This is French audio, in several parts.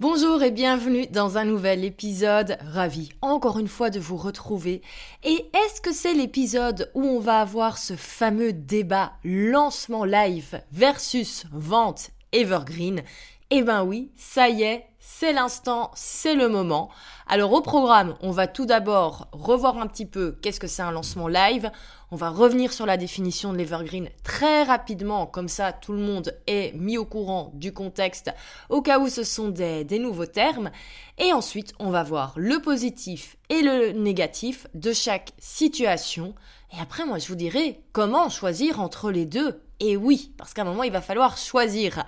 Bonjour et bienvenue dans un nouvel épisode. Ravi encore une fois de vous retrouver. Et est-ce que c'est l'épisode où on va avoir ce fameux débat lancement live versus vente evergreen? Eh ben oui, ça y est, c'est l'instant, c'est le moment. Alors au programme, on va tout d'abord revoir un petit peu qu'est-ce que c'est un lancement live. On va revenir sur la définition de l'Evergreen très rapidement, comme ça tout le monde est mis au courant du contexte au cas où ce sont des, nouveaux termes. Et ensuite, on va voir le positif et le négatif de chaque situation. Et après, moi, je vous dirai comment choisir entre les deux. Et oui, parce qu'à un moment, il va falloir choisir.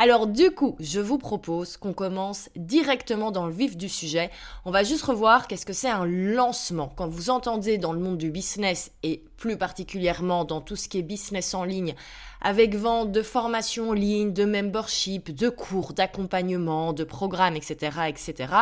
Alors du coup, je vous propose qu'on commence directement dans le vif du sujet. On va juste revoir qu'est-ce que c'est un lancement. Quand vous entendez dans le monde du business et plus particulièrement dans tout ce qui est business en ligne, avec vente de formation en ligne, de membership, de cours, d'accompagnement, de programmes, etc., etc.,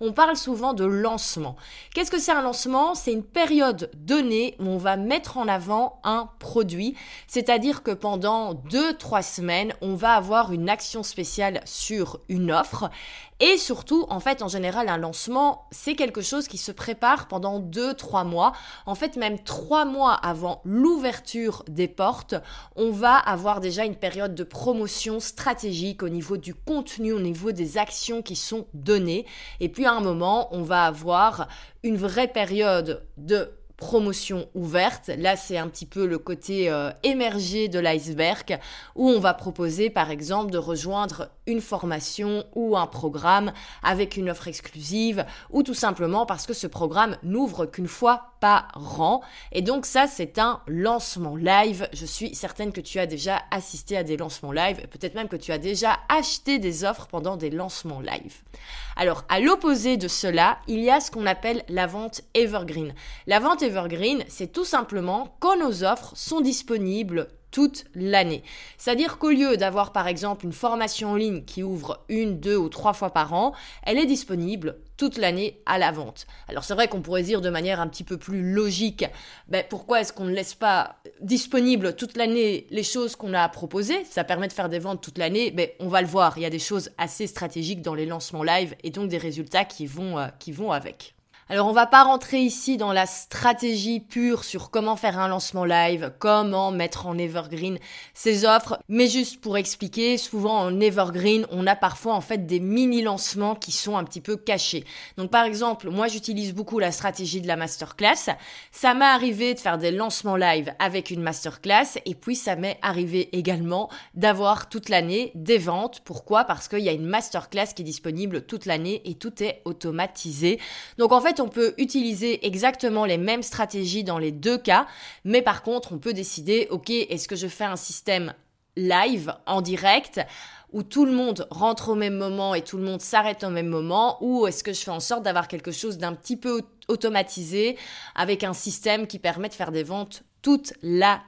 on parle souvent de lancement. Qu'est-ce que c'est un lancement? C'est une période donnée où on va mettre en avant un produit, c'est-à-dire que pendant deux, trois semaines, on va avoir une action spéciale sur une offre et surtout, en fait, en général, un lancement, c'est quelque chose qui se prépare pendant 2-3 mois. En fait, même 3 mois avant l'ouverture des portes, on va avoir déjà une période de promotion stratégique au niveau du contenu, au niveau des actions qui sont données. Et puis à un moment, on va avoir une vraie période de promotion ouverte. Là, c'est un petit peu le côté euh, émergé de l'iceberg où on va proposer par exemple de rejoindre une formation ou un programme avec une offre exclusive ou tout simplement parce que ce programme n'ouvre qu'une fois par an. Et donc ça, c'est un lancement live. Je suis certaine que tu as déjà assisté à des lancements live, peut-être même que tu as déjà acheté des offres pendant des lancements live. Alors, à l'opposé de cela, il y a ce qu'on appelle la vente evergreen. La vente evergreen, c'est tout simplement quand nos offres sont disponibles toute l'année. C'est-à-dire qu'au lieu d'avoir par exemple une formation en ligne qui ouvre une, deux ou trois fois par an, elle est disponible toute l'année à la vente. Alors c'est vrai qu'on pourrait dire de manière un petit peu plus logique, ben, pourquoi est-ce qu'on ne laisse pas disponible toute l'année les choses qu'on a à proposer? Ça permet de faire des ventes toute l'année, mais ben, on va le voir, il y a des choses assez stratégiques dans les lancements live et donc des résultats qui vont, euh, qui vont avec. Alors on va pas rentrer ici dans la stratégie pure sur comment faire un lancement live, comment mettre en evergreen ces offres, mais juste pour expliquer, souvent en evergreen, on a parfois en fait des mini lancements qui sont un petit peu cachés. Donc par exemple, moi j'utilise beaucoup la stratégie de la masterclass. Ça m'est arrivé de faire des lancements live avec une masterclass et puis ça m'est arrivé également d'avoir toute l'année des ventes. Pourquoi? Parce qu'il y a une masterclass qui est disponible toute l'année et tout est automatisé. Donc en fait on peut utiliser exactement les mêmes stratégies dans les deux cas, mais par contre, on peut décider, ok, est-ce que je fais un système live, en direct, où tout le monde rentre au même moment et tout le monde s'arrête au même moment, ou est-ce que je fais en sorte d'avoir quelque chose d'un petit peu automatisé avec un système qui permet de faire des ventes toute la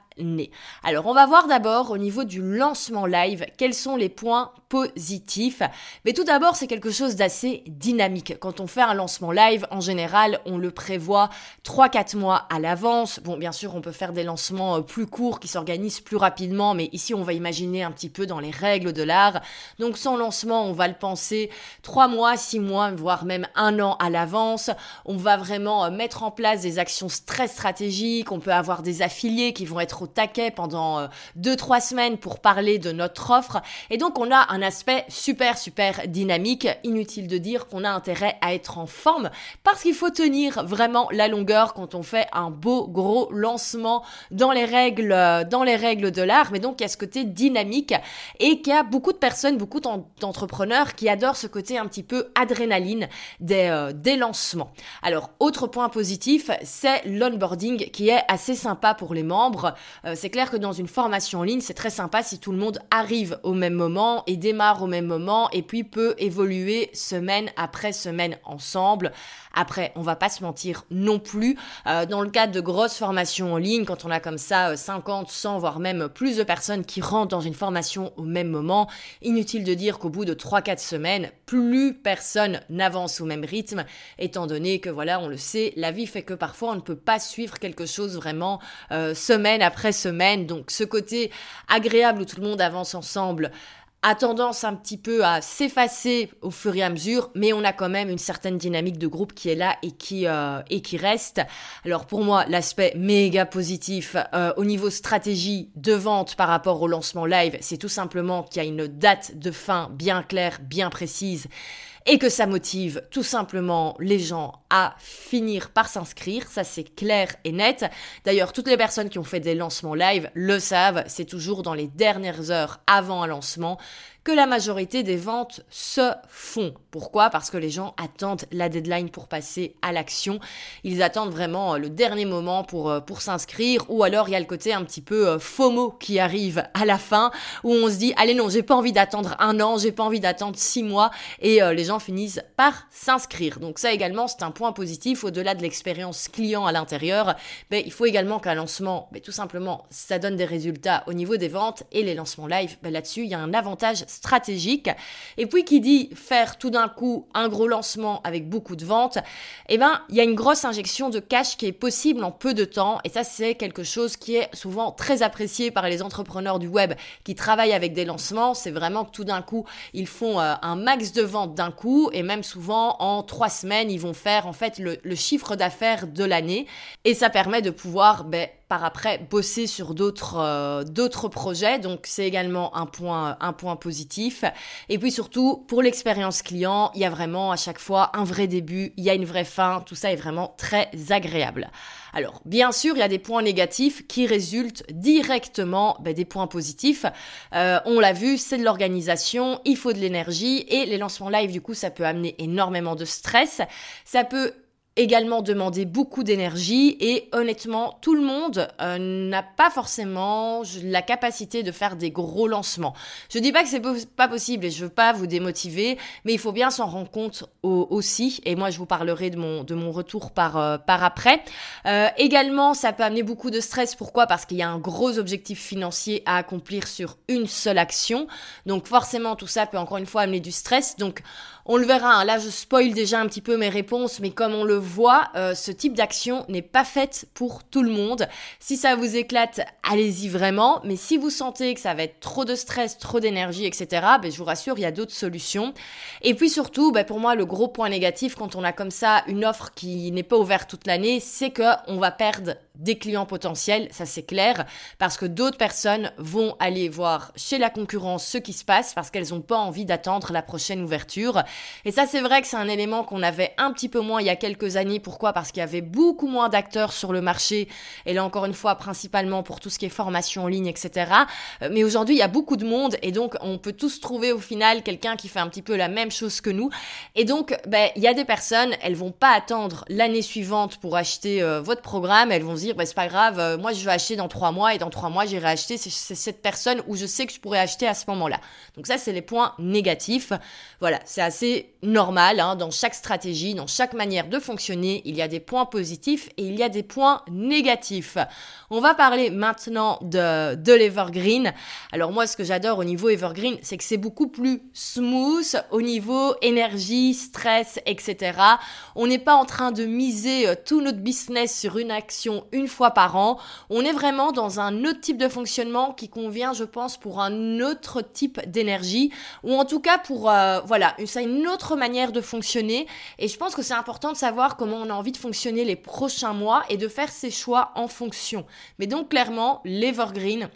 alors on va voir d'abord au niveau du lancement live quels sont les points positifs. Mais tout d'abord c'est quelque chose d'assez dynamique. Quand on fait un lancement live, en général on le prévoit 3-4 mois à l'avance. Bon bien sûr on peut faire des lancements euh, plus courts qui s'organisent plus rapidement, mais ici on va imaginer un petit peu dans les règles de l'art. Donc son lancement on va le penser 3 mois, 6 mois, voire même un an à l'avance. On va vraiment euh, mettre en place des actions très stratégiques. On peut avoir des affiliés qui vont être taquet pendant 2-3 semaines pour parler de notre offre. Et donc on a un aspect super super dynamique. Inutile de dire qu'on a intérêt à être en forme parce qu'il faut tenir vraiment la longueur quand on fait un beau gros lancement dans les règles, dans les règles de l'art. Mais donc il y a ce côté dynamique et qu'il y a beaucoup de personnes, beaucoup d'entrepreneurs qui adorent ce côté un petit peu adrénaline des, euh, des lancements. Alors, autre point positif, c'est l'onboarding qui est assez sympa pour les membres. Euh, c'est clair que dans une formation en ligne, c'est très sympa si tout le monde arrive au même moment et démarre au même moment et puis peut évoluer semaine après semaine ensemble. Après, on va pas se mentir non plus. Euh, dans le cadre de grosses formations en ligne, quand on a comme ça 50, 100, voire même plus de personnes qui rentrent dans une formation au même moment, inutile de dire qu'au bout de 3-4 semaines, plus personne n'avance au même rythme, étant donné que voilà, on le sait, la vie fait que parfois on ne peut pas suivre quelque chose vraiment euh, semaine après semaine. Donc ce côté agréable où tout le monde avance ensemble, a tendance un petit peu à s'effacer au fur et à mesure, mais on a quand même une certaine dynamique de groupe qui est là et qui, euh, reste. Alors pour moi, l'aspect méga positif euh, au niveau stratégie de vente par rapport au lancement live, c'est tout simplement qu'il y a une date de fin bien claire, bien précise et que ça motive tout simplement les gens à finir par s'inscrire. Ça, c'est clair et net. D'ailleurs, toutes les personnes qui ont fait des lancements live le savent. C'est toujours dans les dernières heures avant un lancement que la majorité des ventes se font. Pourquoi? Parce que les gens attendent la deadline pour passer à l'action. Ils attendent vraiment euh, le dernier moment pour, euh, pour s'inscrire ou alors il y a le côté un petit peu euh, FOMO qui arrive à la fin où on se dit allez non, j'ai pas envie d'attendre un an, j'ai pas envie d'attendre six mois et les gens finissent par s'inscrire. Donc ça également c'est un point positif au-delà de l'expérience client à l'intérieur. Mais il faut également qu'un lancement, mais tout simplement, ça donne des résultats au niveau des ventes et les lancements live. Ben, là-dessus, il y a un avantage stratégique. Et puis qui dit faire tout d'un coup un gros lancement avec beaucoup de ventes, eh ben il y a une grosse injection de cash qui est possible en peu de temps. Et ça c'est quelque chose qui est souvent très apprécié par les entrepreneurs du web qui travaillent avec des lancements. C'est vraiment que tout d'un coup ils font euh, un max de ventes d'un coup et même souvent en trois semaines ils vont faire en fait le, chiffre d'affaires de l'année et ça permet de pouvoir ben, par après bosser sur d'autres euh, d'autres projets. Donc c'est également un point un point positif. Et puis surtout pour l'expérience client, il y a vraiment à chaque fois un vrai début, il y a une vraie fin. Tout ça est vraiment très agréable. Alors, bien sûr, il y a des points négatifs qui résultent directement ben, des points positifs. Euh, on l'a vu, c'est de l'organisation, il faut de l'énergie et les lancements live, du coup, ça peut amener énormément de stress. Ça peut également demander beaucoup d'énergie et honnêtement, tout le monde euh, n'a pas forcément la capacité de faire des gros lancements. Je dis pas que c'est pas possible et je veux pas vous démotiver, mais il faut bien s'en rendre compte aussi. Et moi, je vous parlerai de mon de mon retour par euh, par après. Euh, également, ça peut amener beaucoup de stress. Pourquoi? Parce qu'il y a un gros objectif financier à accomplir sur une seule action. Donc forcément, tout ça peut encore une fois amener du stress. Donc on le verra, hein. là je spoil déjà un petit peu mes réponses, mais comme on le voit, euh, ce type d'action n'est pas faite pour tout le monde. Si ça vous éclate, allez-y vraiment, mais si vous sentez que ça va être trop de stress, trop d'énergie, etc., ben, je vous rassure, il y a d'autres solutions. Et puis surtout, ben, pour moi, le gros point négatif quand on a comme ça une offre qui n'est pas ouverte toute l'année, c'est qu'on va perdre des clients potentiels, ça c'est clair, parce que d'autres personnes vont aller voir chez la concurrence ce qui se passe parce qu'elles n'ont pas envie d'attendre la prochaine ouverture. Et ça c'est vrai que c'est un élément qu'on avait un petit peu moins il y a quelques années. Pourquoi? Parce qu'il y avait beaucoup moins d'acteurs sur le marché. Et là encore une fois, principalement pour tout ce qui est formation en ligne, etc. Euh, mais aujourd'hui, il y a beaucoup de monde et donc on peut tous trouver au final quelqu'un qui fait un petit peu la même chose que nous. Et donc, ben, il y a des personnes, elles vont pas attendre l'année suivante pour acheter euh, votre programme, elles vont se bah, c'est pas grave, euh, moi je vais acheter dans trois mois et dans trois mois j'irai acheter, cette personne où je sais que je pourrais acheter à ce moment-là. Donc ça, c'est les points négatifs. Voilà, c'est assez normal, hein, dans chaque stratégie, dans chaque manière de fonctionner, il y a des points positifs et il y a des points négatifs. On va parler maintenant de, de l'Evergreen. Alors moi, ce que j'adore au niveau Evergreen, c'est que c'est beaucoup plus smooth au niveau énergie, stress, etc. On n'est pas en train de miser euh, tout notre business sur une action fois par an. On est vraiment dans un autre type de fonctionnement qui convient, je pense, pour un autre type d'énergie, ou en tout cas pour, euh, voilà, une une autre manière de fonctionner et je pense que c'est important de savoir comment on a envie de fonctionner les prochains mois et de faire ses choix en fonction. Mais donc clairement, l'Evergreen,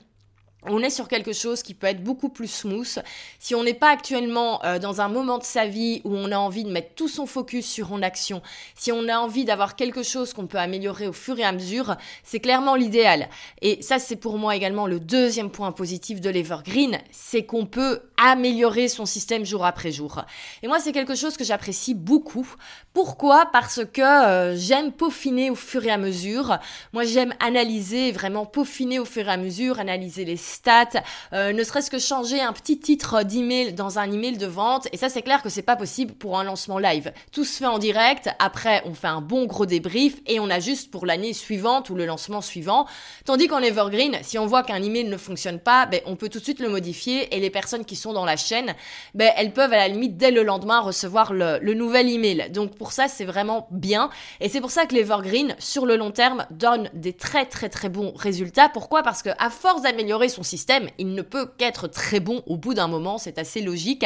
on est sur quelque chose qui peut être beaucoup plus smooth. Si on n'est pas actuellement euh, dans un moment de sa vie où on a envie de mettre tout son focus sur une action, si on a envie d'avoir quelque chose qu'on peut améliorer au fur et à mesure, c'est clairement l'idéal. Et ça, c'est pour moi également le deuxième point positif de l'Evergreen, c'est qu'on peut améliorer son système jour après jour. Et moi, c'est quelque chose que j'apprécie beaucoup. Pourquoi? Parce que euh, j'aime peaufiner au fur et à mesure. Moi, j'aime analyser, vraiment peaufiner au fur et à mesure, analyser les stats, euh, ne serait-ce que changer un petit titre d'email dans un email de vente. Et ça, c'est clair que c'est pas possible pour un lancement live. Tout se fait en direct. Après, on fait un bon gros débrief et on ajuste pour l'année suivante ou le lancement suivant. Tandis qu'en Evergreen, si on voit qu'un email ne fonctionne pas, ben, on peut tout de suite le modifier et les personnes qui sont dans la chaîne, ben, elles peuvent à la limite dès le lendemain recevoir le, nouvel email. Donc pour ça, c'est vraiment bien. Et c'est pour ça que l'Evergreen, sur le long terme, donne des très très très bons résultats. Pourquoi? Parce que à force d'améliorer son système, il ne peut qu'être très bon au bout d'un moment, c'est assez logique.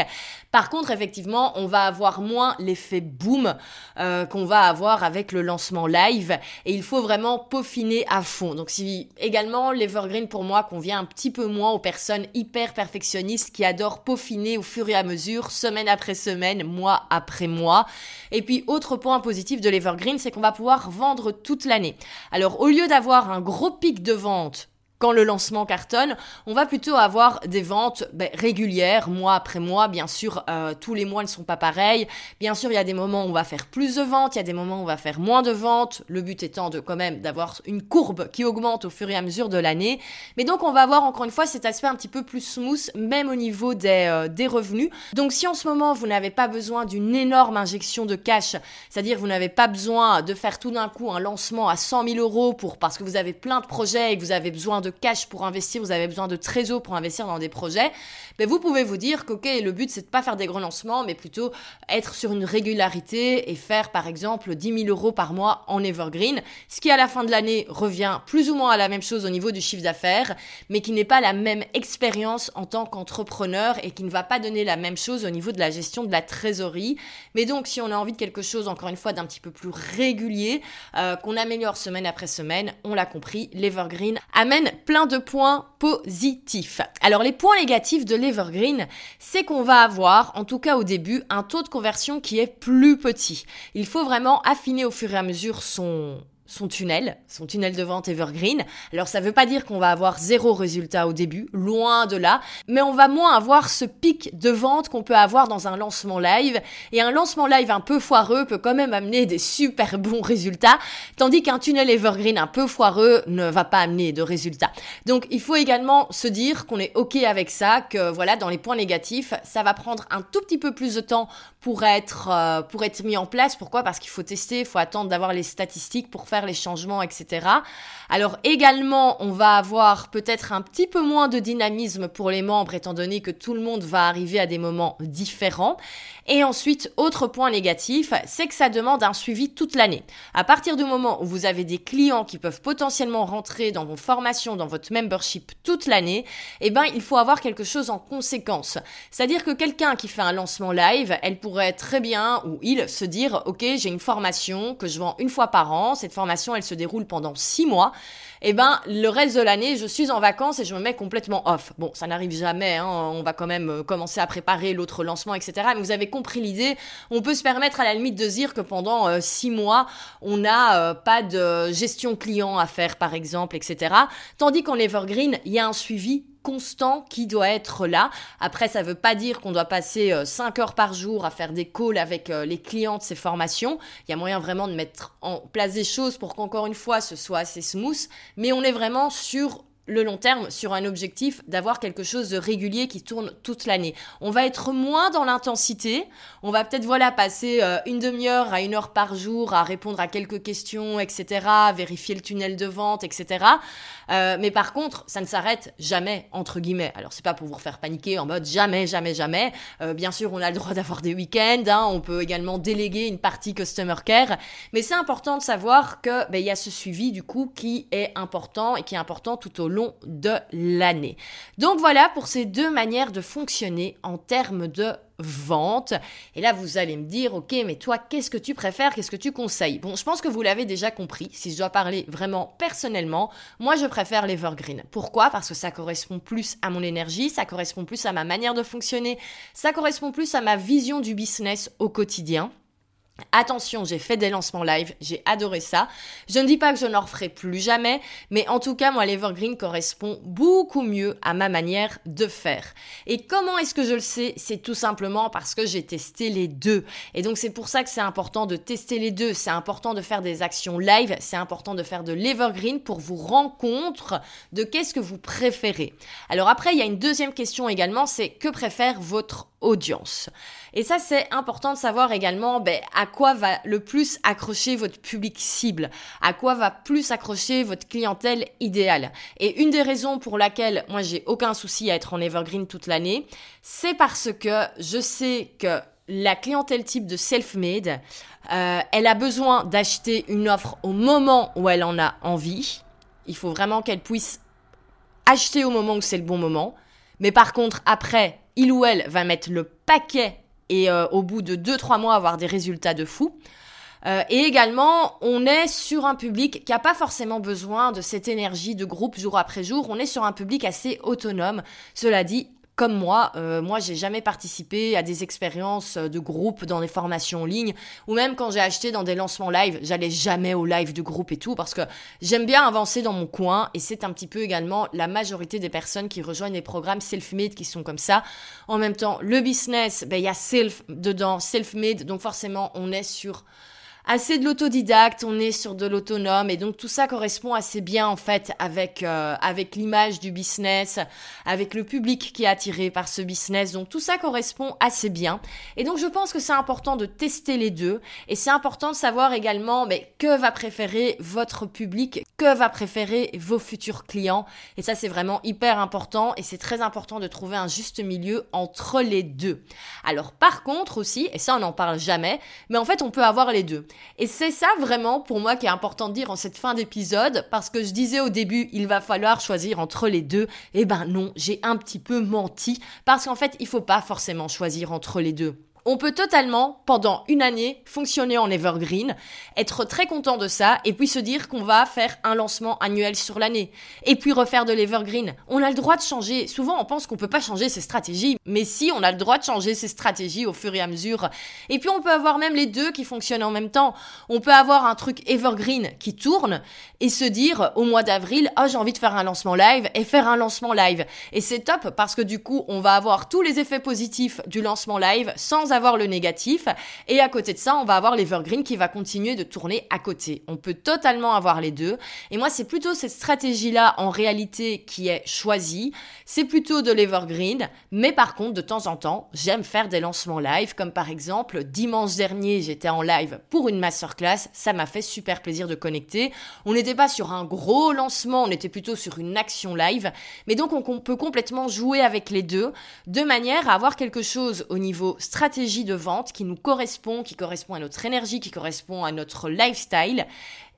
Par contre, effectivement, on va avoir moins l'effet boom euh, qu'on va avoir avec le lancement live et il faut vraiment peaufiner à fond. Donc si également l'Evergreen pour moi convient un petit peu moins aux personnes hyper perfectionnistes qui adorent peaufiner au fur et à mesure, semaine après semaine, mois après mois. Et puis autre point positif de l'Evergreen, c'est qu'on va pouvoir vendre toute l'année. Alors au lieu d'avoir un gros pic de vente quand le lancement cartonne, on va plutôt avoir des ventes ben, régulières, mois après mois. Bien sûr, euh, tous les mois ne sont pas pareils. Bien sûr, il y a des moments où on va faire plus de ventes, il y a des moments où on va faire moins de ventes. Le but étant de quand même d'avoir une courbe qui augmente au fur et à mesure de l'année. Mais donc, on va avoir encore une fois cet aspect un petit peu plus smooth, même au niveau des, euh, des revenus. Donc, si en ce moment vous n'avez pas besoin d'une énorme injection de cash, c'est-à-dire vous n'avez pas besoin de faire tout d'un coup un lancement à 100 000 euros pour parce que vous avez plein de projets et que vous avez besoin de de cash pour investir, vous avez besoin de trésor pour investir dans des projets, ben vous pouvez vous dire que ok, le but c'est de pas faire des gros lancements, mais plutôt être sur une régularité et faire par exemple 10 000 euros par mois en evergreen, ce qui à la fin de l'année revient plus ou moins à la même chose au niveau du chiffre d'affaires, mais qui n'est pas la même expérience en tant qu'entrepreneur et qui ne va pas donner la même chose au niveau de la gestion de la trésorerie. Mais donc si on a envie de quelque chose encore une fois d'un petit peu plus régulier, euh, qu'on améliore semaine après semaine, on l'a compris, l'evergreen amène plein de points positifs. Alors les points négatifs de l'Evergreen, c'est qu'on va avoir, en tout cas au début, un taux de conversion qui est plus petit. Il faut vraiment affiner au fur et à mesure son, son tunnel, son tunnel de vente Evergreen. Alors ça veut pas dire qu'on va avoir zéro résultat au début, loin de là, mais on va moins avoir ce pic de vente qu'on peut avoir dans un lancement live. Et un lancement live un peu foireux peut quand même amener des super bons résultats, tandis qu'un tunnel Evergreen un peu foireux ne va pas amener de résultats. Donc il faut également se dire qu'on est ok avec ça, que voilà, dans les points négatifs, ça va prendre un tout petit peu plus de temps pour être, euh, pour être mis en place. Pourquoi? Parce qu'il faut tester, il faut attendre d'avoir les statistiques pour faire les changements, etc. Alors également, on va avoir peut-être un petit peu moins de dynamisme pour les membres, étant donné que tout le monde va arriver à des moments différents. Et ensuite, autre point négatif, c'est que ça demande un suivi toute l'année. À partir du moment où vous avez des clients qui peuvent potentiellement rentrer dans vos formations, dans votre membership toute l'année, eh ben, il faut avoir quelque chose en conséquence. C'est-à-dire que quelqu'un qui fait un lancement live, elle pourrait très bien, ou il, se dire, OK, j'ai une formation que je vends une fois par an. Cette formation, elle se déroule pendant six mois eh ben le reste de l'année, je suis en vacances et je me mets complètement off. Bon, ça n'arrive jamais, hein, on va quand même euh, commencer à préparer l'autre lancement, etc. Mais vous avez compris l'idée, on peut se permettre à la limite de dire que pendant euh, six mois, on n'a euh, pas de gestion client à faire, par exemple, etc. Tandis qu'en Evergreen, il y a un suivi constant qui doit être là. Après, ça ne veut pas dire qu'on doit passer 5 euh, heures par jour à faire des calls avec euh, les clients de ces formations. Il y a moyen vraiment de mettre en place des choses pour qu'encore une fois, ce soit assez smooth. Mais on est vraiment sur le long terme sur un objectif d'avoir quelque chose de régulier qui tourne toute l'année. On va être moins dans l'intensité, on va peut-être voilà passer euh, une demi-heure à une heure par jour à répondre à quelques questions, etc., vérifier le tunnel de vente, etc. Euh, mais par contre, ça ne s'arrête jamais entre guillemets. Alors c'est pas pour vous faire paniquer en mode jamais, jamais, jamais. Euh, bien sûr, on a le droit d'avoir des week-ends, hein, on peut également déléguer une partie customer care, mais c'est important de savoir que ben, il y a ce suivi du coup qui est important et qui est important tout au long de l'année. Donc voilà pour ces deux manières de fonctionner en termes de vente. Et là, vous allez me dire, ok, mais toi, qu'est-ce que tu préfères, qu'est-ce que tu conseilles? Bon, je pense que vous l'avez déjà compris. Si je dois parler vraiment personnellement, moi, je préfère l'Evergreen. Pourquoi? Parce que ça correspond plus à mon énergie, ça correspond plus à ma manière de fonctionner, ça correspond plus à ma vision du business au quotidien. Attention, j'ai fait des lancements live, j'ai adoré ça. Je ne dis pas que je n'en referai plus jamais, mais en tout cas, moi, l'Evergreen correspond beaucoup mieux à ma manière de faire. Et comment est-ce que je le sais? C'est tout simplement parce que j'ai testé les deux. Et donc, c'est pour ça que c'est important de tester les deux. C'est important de faire des actions live, c'est important de faire de l'Evergreen pour vous rendre compte de qu'est-ce que vous préférez. Alors après, il y a une deuxième question également, c'est que préfère votre audience. Et ça, c'est important de savoir également ben, à quoi va le plus accrocher votre public cible, à quoi va plus accrocher votre clientèle idéale. Et une des raisons pour laquelle moi j'ai aucun souci à être en evergreen toute l'année, c'est parce que je sais que la clientèle type de self-made, euh, elle a besoin d'acheter une offre au moment où elle en a envie. Il faut vraiment qu'elle puisse acheter au moment où c'est le bon moment. Mais par contre, après, il ou elle va mettre le paquet et euh, au bout de 2-3 mois avoir des résultats de fou. Euh, et également, on est sur un public qui n'a pas forcément besoin de cette énergie de groupe jour après jour. On est sur un public assez autonome. Cela dit, comme moi, euh, moi j'ai jamais participé à des expériences de groupe dans des formations en ligne ou même quand j'ai acheté dans des lancements live, j'allais jamais au live de groupe et tout parce que j'aime bien avancer dans mon coin et c'est un petit peu également la majorité des personnes qui rejoignent les programmes self-made qui sont comme ça. En même temps, le business, ben il y a self dedans, self-made donc forcément on est sur assez de l'autodidacte, on est sur de l'autonome et donc tout ça correspond assez bien en fait avec euh, avec l'image du business, avec le public qui est attiré par ce business. Donc tout ça correspond assez bien. Et donc je pense que c'est important de tester les deux et c'est important de savoir également mais que va préférer votre public, que va préférer vos futurs clients et ça c'est vraiment hyper important et c'est très important de trouver un juste milieu entre les deux. Alors par contre aussi et ça on n'en parle jamais, mais en fait on peut avoir les deux. Et c'est ça vraiment pour moi qui est important de dire en cette fin d'épisode, parce que je disais au début, il va falloir choisir entre les deux. Eh ben non, j'ai un petit peu menti, parce qu'en fait, il faut pas forcément choisir entre les deux on peut totalement, pendant une année, fonctionner en evergreen, être très content de ça, et puis se dire qu'on va faire un lancement annuel sur l'année, et puis refaire de l'evergreen. On a le droit de changer. Souvent, on pense qu'on peut pas changer ses stratégies, mais si, on a le droit de changer ses stratégies au fur et à mesure. Et puis, on peut avoir même les deux qui fonctionnent en même temps. On peut avoir un truc evergreen qui tourne, et se dire au mois d'avril, oh, j'ai envie de faire un lancement live, et faire un lancement live. Et c'est top, parce que du coup, on va avoir tous les effets positifs du lancement live sans avoir le négatif. Et à côté de ça, on va avoir l'Evergreen qui va continuer de tourner à côté. On peut totalement avoir les deux. Et moi, c'est plutôt cette stratégie-là, en réalité, qui est choisie. C'est plutôt de l'Evergreen. Mais par contre, de temps en temps, j'aime faire des lancements live. Comme par exemple, dimanche dernier, j'étais en live pour une masterclass. Ça m'a fait super plaisir de connecter. On n'était pas sur un gros lancement, on était plutôt sur une action live. Mais donc, on peut complètement jouer avec les deux de manière à avoir quelque chose au niveau stratégique de vente qui nous correspond, qui correspond à notre énergie, qui correspond à notre lifestyle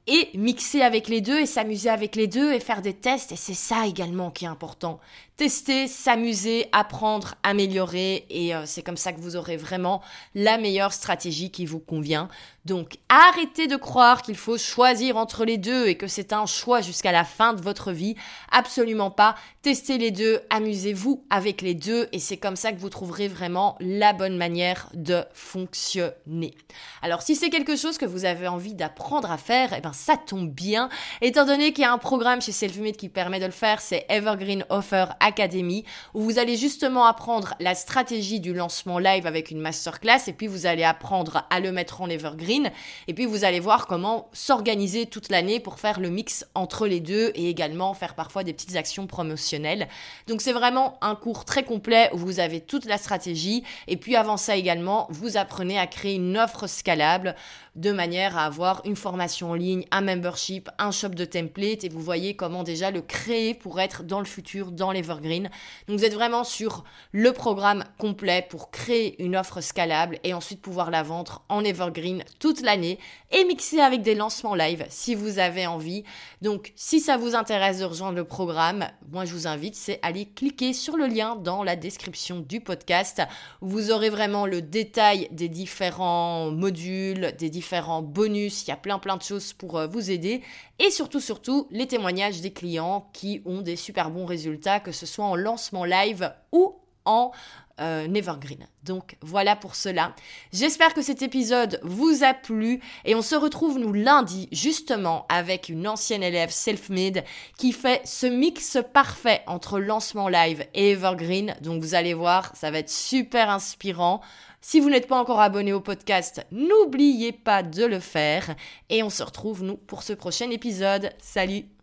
et mixer avec les deux et s'amuser avec les deux et faire des tests. Et c'est ça également qui est important tester, s'amuser, apprendre, améliorer et euh, c'est comme ça que vous aurez vraiment la meilleure stratégie qui vous convient. Donc arrêtez de croire qu'il faut choisir entre les deux et que c'est un choix jusqu'à la fin de votre vie. Absolument pas. Testez les deux, amusez-vous avec les deux et c'est comme ça que vous trouverez vraiment la bonne manière de fonctionner. Alors si c'est quelque chose que vous avez envie d'apprendre à faire, eh ben ça tombe bien. Étant donné qu'il y a un programme chez Selfmade qui permet de le faire, c'est Evergreen Offer Academy où vous allez justement apprendre la stratégie du lancement live avec une masterclass et puis vous allez apprendre à le mettre en evergreen et puis vous allez voir comment s'organiser toute l'année pour faire le mix entre les deux et également faire parfois des petites actions promotionnelles. Donc c'est vraiment un cours très complet où vous avez toute la stratégie et puis avant ça également, vous apprenez à créer une offre scalable de manière à avoir une formation en ligne, un membership, un shop de template et vous voyez comment déjà le créer pour être dans le futur dans l'evergreen Donc vous êtes vraiment sur le programme complet pour créer une offre scalable et ensuite pouvoir la vendre en Evergreen toute l'année et mixer avec des lancements live si vous avez envie. Donc si ça vous intéresse de rejoindre le programme, moi je vous invite, c'est aller cliquer sur le lien dans la description du podcast. Vous aurez vraiment le détail des différents modules, des différents bonus, il y a plein plein de choses pour euh, vous aider et surtout surtout les témoignages des clients qui ont des super bons résultats que ce soit en lancement live ou en euh, Nevergreen. Donc voilà pour cela. J'espère que cet épisode vous a plu et on se retrouve nous lundi justement avec une ancienne élève self-made qui fait ce mix parfait entre lancement live et Evergreen. Donc vous allez voir, ça va être super inspirant. Si vous n'êtes pas encore abonné au podcast, n'oubliez pas de le faire et on se retrouve nous pour ce prochain épisode. Salut